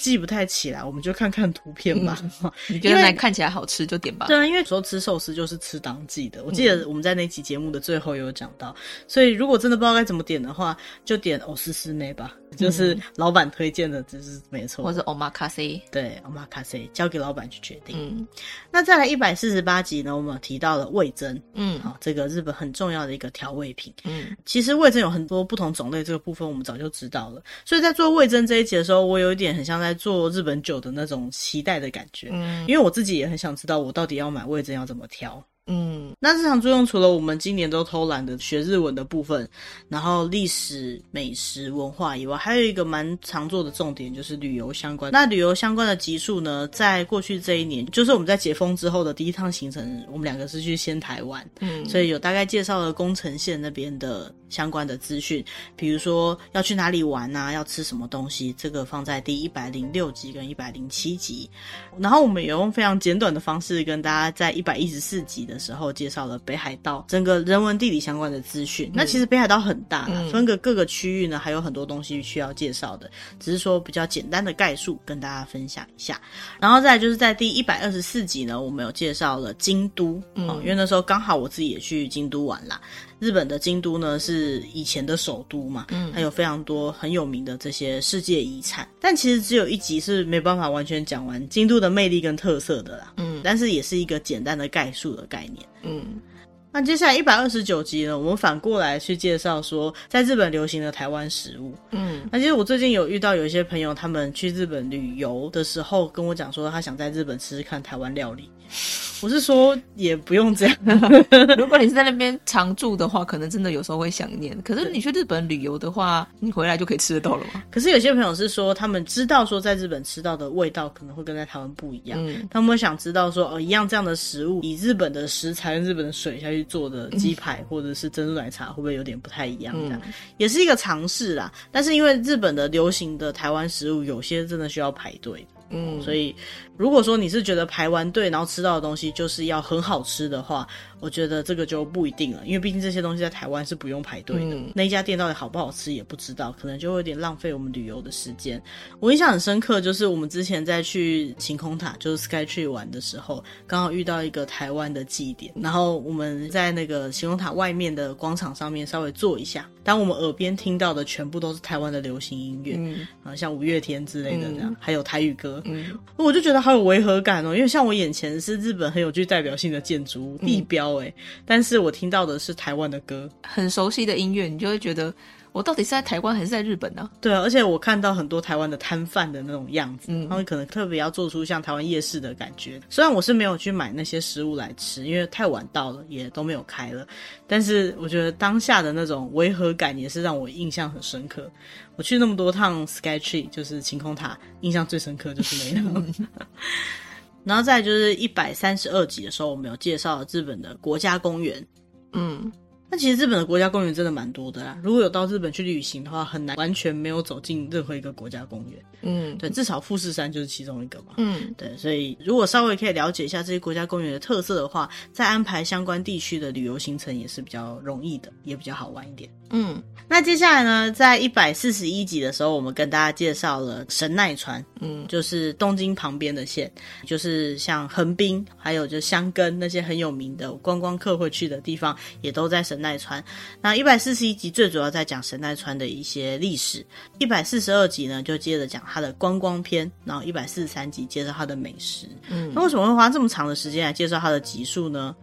记不太起来，我们就看看图片吧。<laughs> 你觉得那看起来好吃就点吧。对啊，因为有时候吃寿司就是吃当季的。我记得我们在那期节目的最后有讲到，嗯、所以如果真的不知道该怎么点的话，就点欧斯斯内吧。就是老板推荐的，这是没错。或者 omakase，对 omakase，交给老板去决定。嗯，那再来一百四十八集呢，我们有提到了味增，嗯，好，这个日本很重要的一个调味品。嗯，其实味增有很多不同种类，这个部分我们早就知道了。所以在做味增这一集的时候，我有一点很像在做日本酒的那种期待的感觉。嗯，因为我自己也很想知道，我到底要买味噌要怎么调。嗯，那日常作用除了我们今年都偷懒的学日文的部分，然后历史、美食、文化以外，还有一个蛮常做的重点就是旅游相关。那旅游相关的集数呢，在过去这一年，就是我们在解封之后的第一趟行程，我们两个是去仙台湾，嗯，所以有大概介绍了宫城县那边的相关的资讯，比如说要去哪里玩啊，要吃什么东西，这个放在第一百零六集跟一百零七集。然后我们也用非常简短的方式跟大家在一百一十四集的。的时候介绍了北海道整个人文地理相关的资讯。嗯、那其实北海道很大，嗯、分隔各个区域呢，还有很多东西需要介绍的。只是说比较简单的概述跟大家分享一下。然后再来就是在第一百二十四集呢，我们有介绍了京都，嗯、因为那时候刚好我自己也去京都玩啦。日本的京都呢，是以前的首都嘛，嗯，还有非常多很有名的这些世界遗产。但其实只有一集是没办法完全讲完京都的魅力跟特色的啦，嗯，但是也是一个简单的概述的概念。嗯。那接下来一百二十九集呢，我们反过来去介绍说，在日本流行的台湾食物。嗯，那其实我最近有遇到有一些朋友，他们去日本旅游的时候，跟我讲说，他想在日本吃吃看台湾料理。我是说，也不用这样。<laughs> 如果你是在那边常住的话，可能真的有时候会想念。可是你去日本旅游的话，你回来就可以吃得到了吗？可是有些朋友是说，他们知道说在日本吃到的味道可能会跟在台湾不一样。嗯，他们会想知道说，哦，一样这样的食物，以日本的食材、日本的水下去做的鸡排或者是珍珠奶茶，会不会有点不太一样？这样、嗯、也是一个尝试啦。但是因为日本的流行的台湾食物，有些真的需要排队。嗯，所以如果说你是觉得排完队然后吃到的东西就是要很好吃的话，我觉得这个就不一定了，因为毕竟这些东西在台湾是不用排队的。嗯、那一家店到底好不好吃也不知道，可能就会有点浪费我们旅游的时间。我印象很深刻，就是我们之前在去晴空塔，就是 Sky Tree 玩的时候，刚好遇到一个台湾的祭典，然后我们在那个晴空塔外面的广场上面稍微坐一下，当我们耳边听到的全部都是台湾的流行音乐，嗯，啊，像五月天之类的这样，嗯、还有台语歌。嗯，我就觉得好有违和感哦，因为像我眼前是日本很有具代表性的建筑物地标哎，但是我听到的是台湾的歌，很熟悉的音乐，你就会觉得。我到底是在台湾还是在日本呢？对啊，而且我看到很多台湾的摊贩的那种样子，嗯，他们可能特别要做出像台湾夜市的感觉。虽然我是没有去买那些食物来吃，因为太晚到了，也都没有开了。但是我觉得当下的那种违和感也是让我印象很深刻。我去那么多趟 Sky Tree，就是晴空塔，印象最深刻就是那趟。<laughs> 然后再就是一百三十二集的时候，我们有介绍日本的国家公园，嗯。那其实日本的国家公园真的蛮多的啦。如果有到日本去旅行的话，很难完全没有走进任何一个国家公园。嗯，对，至少富士山就是其中一个嘛。嗯，对，所以如果稍微可以了解一下这些国家公园的特色的话，再安排相关地区的旅游行程也是比较容易的，也比较好玩一点。嗯，那接下来呢，在一百四十一集的时候，我们跟大家介绍了神奈川，嗯，就是东京旁边的县，就是像横滨，还有就箱根那些很有名的观光客会去的地方，也都在神奈川。那一百四十一集最主要在讲神奈川的一些历史，一百四十二集呢就接着讲它的观光篇，然后一百四十三集介绍它的美食。嗯，那为什么会花这么长的时间来介绍它的集数呢？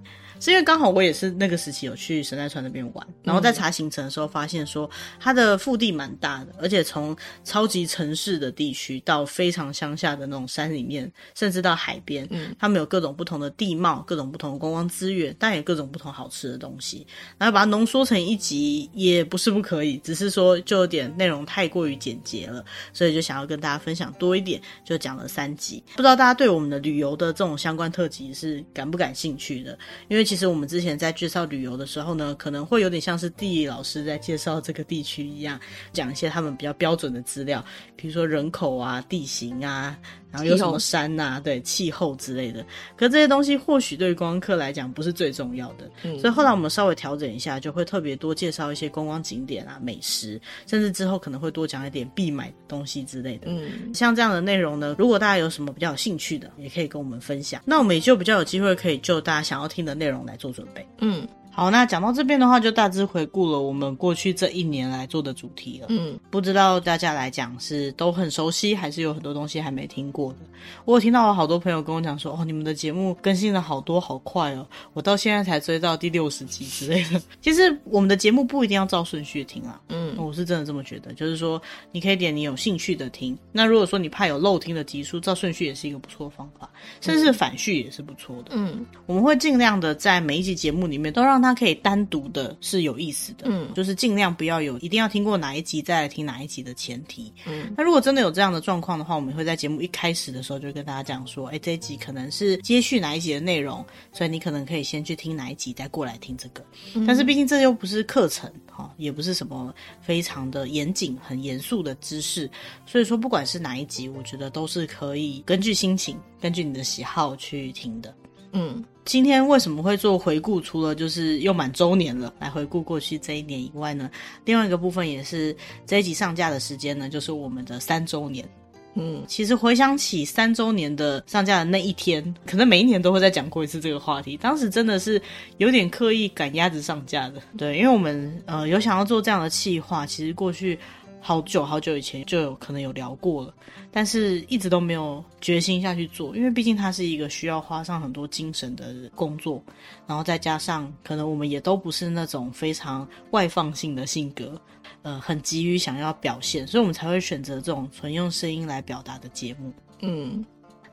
是因为刚好我也是那个时期有去神奈川那边玩，然后在查行程的时候发现说它的腹地蛮大的，而且从超级城市的地区到非常乡下的那种山里面，甚至到海边，嗯，他们有各种不同的地貌，各种不同的观光资源，但也各种不同好吃的东西。然后把它浓缩成一集也不是不可以，只是说就有点内容太过于简洁了，所以就想要跟大家分享多一点，就讲了三集。不知道大家对我们的旅游的这种相关特辑是感不感兴趣的？因为其其实我们之前在介绍旅游的时候呢，可能会有点像是地理老师在介绍这个地区一样，讲一些他们比较标准的资料，比如说人口啊、地形啊，然后有什么山呐、啊，对，气候之类的。可这些东西或许对于观光客来讲不是最重要的，嗯，所以后来我们稍微调整一下，就会特别多介绍一些观光景点啊、美食，甚至之后可能会多讲一点必买的东西之类的。嗯，像这样的内容呢，如果大家有什么比较有兴趣的，也可以跟我们分享，那我们也就比较有机会可以就大家想要听的内容来做准备。嗯。好，那讲到这边的话，就大致回顾了我们过去这一年来做的主题了。嗯，不知道大家来讲是都很熟悉，还是有很多东西还没听过的？我有听到有好多朋友跟我讲说，哦，你们的节目更新了好多，好快哦，我到现在才追到第六十集之类的。<laughs> 其实我们的节目不一定要照顺序听啊。嗯，我是真的这么觉得，就是说你可以点你有兴趣的听。那如果说你怕有漏听的集数，照顺序也是一个不错的方法，甚至反序也是不错的。嗯，我们会尽量的在每一集节目里面都让。它可以单独的是有意思的，嗯，就是尽量不要有一定要听过哪一集再来听哪一集的前提，嗯，那如果真的有这样的状况的话，我们会在节目一开始的时候就跟大家讲说，哎，这一集可能是接续哪一集的内容，所以你可能可以先去听哪一集再过来听这个，嗯，但是毕竟这又不是课程，哈，也不是什么非常的严谨、很严肃的知识，所以说不管是哪一集，我觉得都是可以根据心情、根据你的喜好去听的。嗯，今天为什么会做回顾？除了就是又满周年了，来回顾过去这一年以外呢，另外一个部分也是这一集上架的时间呢，就是我们的三周年。嗯，其实回想起三周年的上架的那一天，可能每一年都会再讲过一次这个话题。当时真的是有点刻意赶鸭子上架的，对，因为我们呃有想要做这样的企划，其实过去。好久好久以前就有可能有聊过了，但是一直都没有决心下去做，因为毕竟它是一个需要花上很多精神的工作，然后再加上可能我们也都不是那种非常外放性的性格，呃，很急于想要表现，所以我们才会选择这种纯用声音来表达的节目。嗯。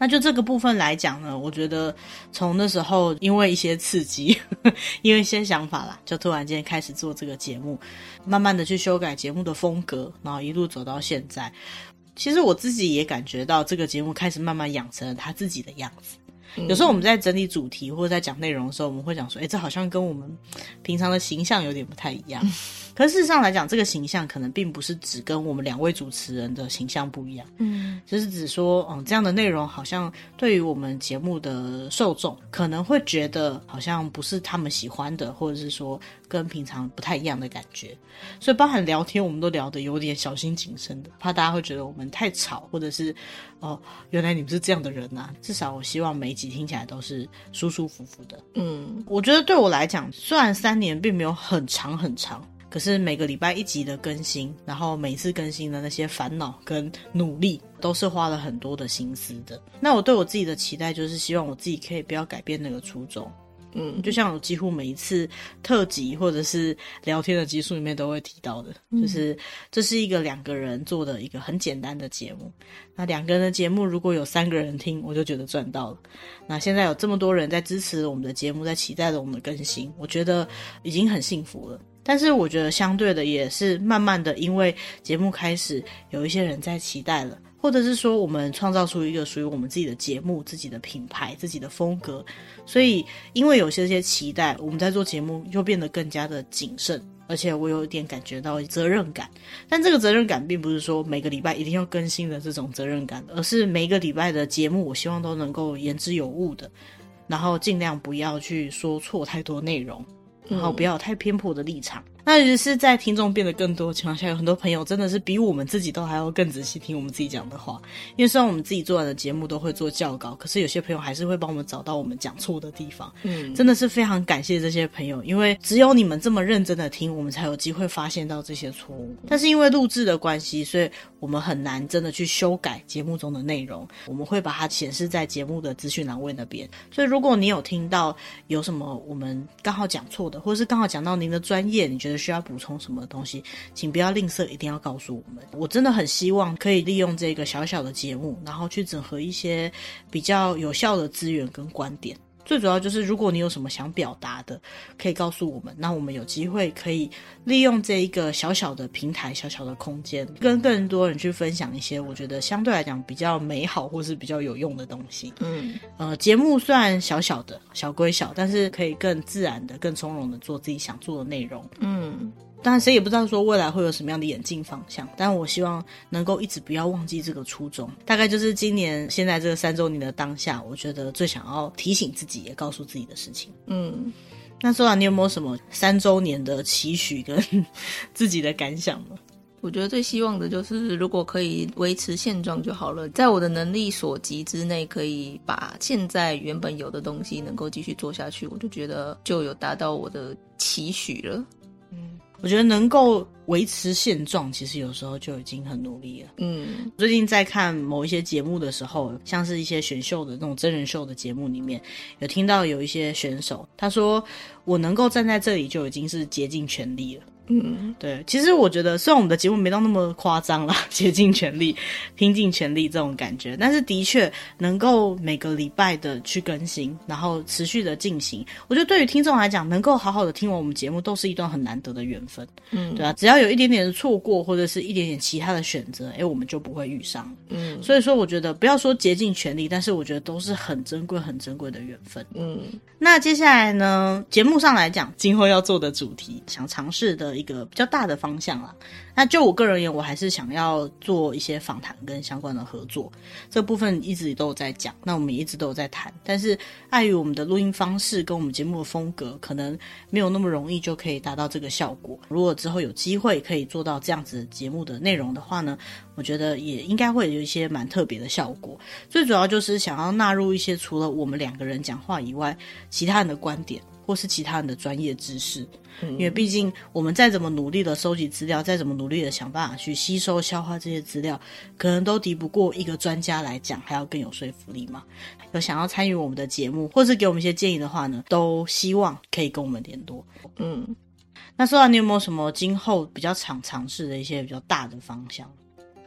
那就这个部分来讲呢，我觉得从那时候因为一些刺激，<laughs> 因为一些想法啦，就突然间开始做这个节目，慢慢的去修改节目的风格，然后一路走到现在。其实我自己也感觉到这个节目开始慢慢养成了他自己的样子。有时候我们在整理主题或者在讲内容的时候，我们会讲说，哎，这好像跟我们平常的形象有点不太一样。<laughs> 可是事实上来讲，这个形象可能并不是只跟我们两位主持人的形象不一样，嗯，就是只说，嗯，这样的内容好像对于我们节目的受众可能会觉得好像不是他们喜欢的，或者是说跟平常不太一样的感觉。所以包含聊天，我们都聊得有点小心谨慎的，怕大家会觉得我们太吵，或者是哦，原来你们是这样的人呐、啊。至少我希望每一集听起来都是舒舒服服的。嗯，我觉得对我来讲，虽然三年并没有很长很长。可是每个礼拜一集的更新，然后每次更新的那些烦恼跟努力，都是花了很多的心思的。那我对我自己的期待，就是希望我自己可以不要改变那个初衷。嗯，就像我几乎每一次特辑或者是聊天的集数里面都会提到的，就是这是一个两个人做的一个很简单的节目。那两个人的节目如果有三个人听，我就觉得赚到了。那现在有这么多人在支持我们的节目，在期待着我们的更新，我觉得已经很幸福了。但是我觉得相对的也是慢慢的，因为节目开始有一些人在期待了，或者是说我们创造出一个属于我们自己的节目、自己的品牌、自己的风格，所以因为有些些期待，我们在做节目又变得更加的谨慎，而且我有一点感觉到责任感。但这个责任感并不是说每个礼拜一定要更新的这种责任感，而是每一个礼拜的节目，我希望都能够言之有物的，然后尽量不要去说错太多内容。然后不要太偏颇的立场。那也是在听众变得更多的情况下，有很多朋友真的是比我们自己都还要更仔细听我们自己讲的话。因为虽然我们自己做完的节目都会做校稿，可是有些朋友还是会帮我们找到我们讲错的地方。嗯，真的是非常感谢这些朋友，因为只有你们这么认真的听，我们才有机会发现到这些错误。但是因为录制的关系，所以我们很难真的去修改节目中的内容。我们会把它显示在节目的资讯栏位那边。所以如果你有听到有什么我们刚好讲错的，或者是刚好讲到您的专业，你觉得需要补充什么东西，请不要吝啬，一定要告诉我们。我真的很希望可以利用这个小小的节目，然后去整合一些比较有效的资源跟观点。最主要就是，如果你有什么想表达的，可以告诉我们，那我们有机会可以利用这一个小小的平台、小小的空间，跟更多人去分享一些我觉得相对来讲比较美好或是比较有用的东西。嗯，呃，节目虽然小小的，小归小，但是可以更自然的、更从容的做自己想做的内容。嗯。当然，谁也不知道说未来会有什么样的演进方向，但我希望能够一直不要忘记这个初衷。大概就是今年现在这个三周年的当下，我觉得最想要提醒自己，也告诉自己的事情。嗯，那说完，你有没有什么三周年的期许跟 <laughs> 自己的感想呢？我觉得最希望的就是，如果可以维持现状就好了，在我的能力所及之内，可以把现在原本有的东西能够继续做下去，我就觉得就有达到我的期许了。我觉得能够维持现状，其实有时候就已经很努力了。嗯，最近在看某一些节目的时候，像是一些选秀的那种真人秀的节目里面，有听到有一些选手他说：“我能够站在这里，就已经是竭尽全力了。”嗯，对，其实我觉得，虽然我们的节目没到那么夸张啦，<laughs> 竭尽全力、拼尽全力这种感觉，但是的确能够每个礼拜的去更新，然后持续的进行，我觉得对于听众来讲，能够好好的听完我们节目，都是一段很难得的缘分。嗯，对啊，只要有一点点的错过，或者是一点点其他的选择，哎，我们就不会遇上。嗯，所以说，我觉得不要说竭尽全力，但是我觉得都是很珍贵、很珍贵的缘分。嗯，那接下来呢，节目上来讲，今后要做的主题，想尝试的。一个比较大的方向啦。那就我个人而言，我还是想要做一些访谈跟相关的合作，这部分一直都有在讲，那我们也一直都有在谈。但是碍于我们的录音方式跟我们节目的风格，可能没有那么容易就可以达到这个效果。如果之后有机会可以做到这样子节目的内容的话呢，我觉得也应该会有一些蛮特别的效果。最主要就是想要纳入一些除了我们两个人讲话以外，其他人的观点。或是其他人的专业知识。嗯，因为毕竟我们再怎么努力的收集资料，再怎么努力的想办法去吸收消化这些资料，可能都敌不过一个专家来讲还要更有说服力嘛。有想要参与我们的节目，或是给我们一些建议的话呢，都希望可以跟我们联络。嗯，那说到你有没有什么今后比较常尝试的一些比较大的方向？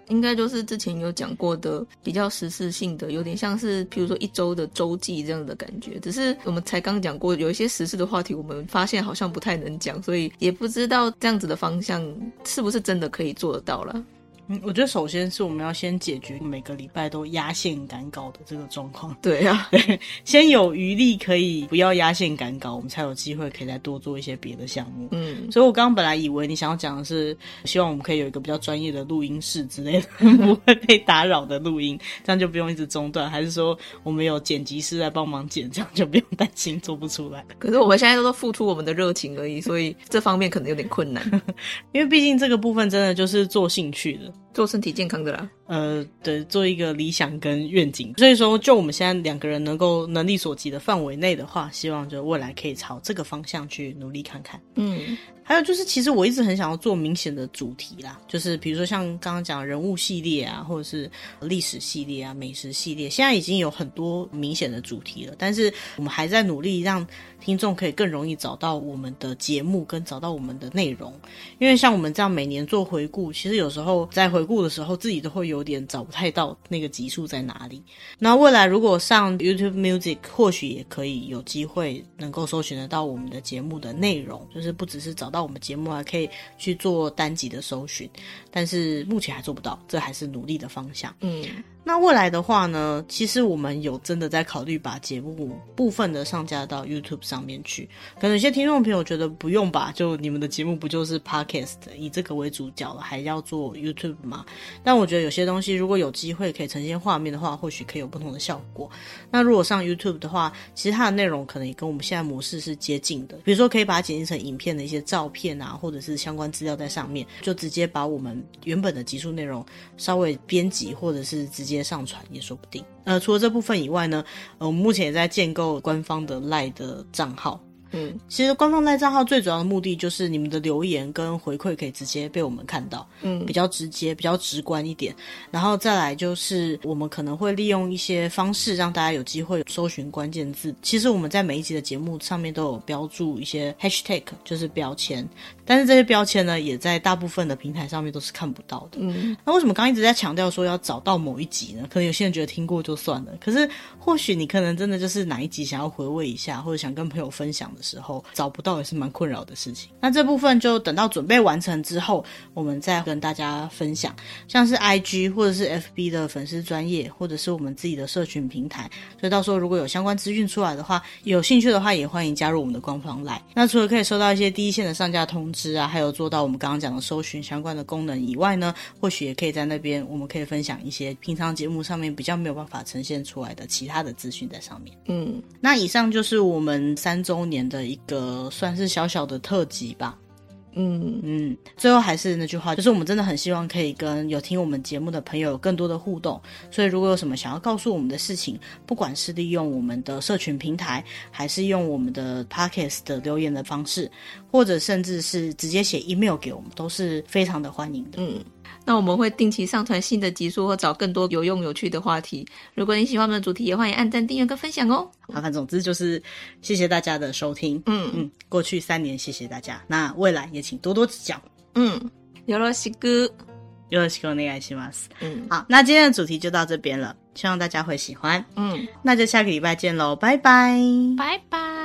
应该就是之前有讲过的比较时事性的，有点像是譬如说一周的周记这样的感觉。只是我们才刚讲过，有一些时事的话题，我们发现好像不太能讲，所以也不知道这样子的方向是不是真的可以做得到了。嗯，我觉得首先是我们要先解决每个礼拜都压线赶稿的这个状况。<laughs> 对呀，对，先有余力可以不要压线赶稿，我们才有机会可以再多做一些别的项目。嗯，所以我刚刚本来以为你想要讲的是，希望我们可以有一个比较专业的录音室之类的，<laughs> 不会被打扰的录音，这样就不用一直中断。还是说我们有剪辑师来帮忙剪，这样就不用担心做不出来。可是我们现在都是付出我们的热情而已，所以这方面可能有点困难，<laughs> 因为毕竟这个部分真的就是做兴趣的。you. 做身体健康的啦，呃，对，做一个理想跟愿景。所以说，就我们现在两个人能够能力所及的范围内的话，希望就未来可以朝这个方向去努力看看。嗯。还有就是，其实我一直很想要做明显的主题啦，就是比如说像刚刚讲人物系列啊，或者是历史系列啊、美食系列，现在已经有很多明显的主题了。但是我们还在努力让听众可以更容易找到我们的节目，跟找到我们的内容。因为像我们这样每年做回顾，其实有时候在回回顾的时候，自己都会有点找不太到那个集数在哪里。那未来如果上 YouTube Music，或许也可以有机会能够搜寻得到我们的节目的内容，就是不只是找。到我们节目还可以去做单集的搜寻，但是目前还做不到，这还是努力的方向。嗯。那未来的话呢，其实我们有真的在考虑把节目部分的上架到 YouTube 上面去。可能有些听众朋友觉得不用吧，就你们的节目不就是 Podcast 以这个为主角了，还要做 YouTube 吗？但我觉得有些东西如果有机会可以呈现画面的话，或许可以有不同的效果。那如果上 YouTube 的话，其实它的内容可能也跟我们现在模式是接近的，比如说可以把它剪辑成影片的一些照片啊，或者是相关资料在上面，就直接把我们原本的集数内容稍微编辑，或者是直接。直接上传也说不定。呃，除了这部分以外呢，呃，我们目前也在建构官方的 LINE 的账号。嗯，其实官方赖账号最主要的目的就是你们的留言跟回馈可以直接被我们看到，嗯，比较直接，比较直观一点。然后再来就是我们可能会利用一些方式让大家有机会搜寻关键字。其实我们在每一集的节目上面都有标注一些 hashtag，就是标签。但是这些标签呢，也在大部分的平台上面都是看不到的。嗯，那为什么刚刚一直在强调说要找到某一集呢？可能有些人觉得听过就算了，可是或许你可能真的就是哪一集想要回味一下，或者想跟朋友分享的。时候找不到也是蛮困扰的事情。那这部分就等到准备完成之后，我们再跟大家分享。像是 IG 或者是 FB 的粉丝专业，或者是我们自己的社群平台。所以到时候如果有相关资讯出来的话，有兴趣的话也欢迎加入我们的官方 LINE。那除了可以收到一些第一线的上架通知啊，还有做到我们刚刚讲的搜寻相关的功能以外呢，或许也可以在那边我们可以分享一些平常节目上面比较没有办法呈现出来的其他的资讯在上面。嗯，那以上就是我们三周年的一个算是小小的特辑吧，嗯。嗯，最后还是那句话，就是我们真的很希望可以跟有听我们节目的朋友有更多的互动，所以如果有什么想要告诉我们的事情，不管是利用我们的社群平台，还是用我们的 Podcast 的留言的方式，或者甚至是直接写 email 给我们，都是非常的欢迎的，嗯。那我们会定期上传新的集数，或找更多有用有趣的话题。如果你喜欢我们的主题，也欢迎按赞、订阅跟分享哦。好，反正总之就是谢谢大家的收听。嗯嗯，过去三年谢谢大家，那未来也请多多指教。嗯，よろしく，よろしくお愿いします。嗯，好，那今天的主题就到这边了，希望大家会喜欢。嗯，那就下个礼拜见喽，拜拜，拜拜。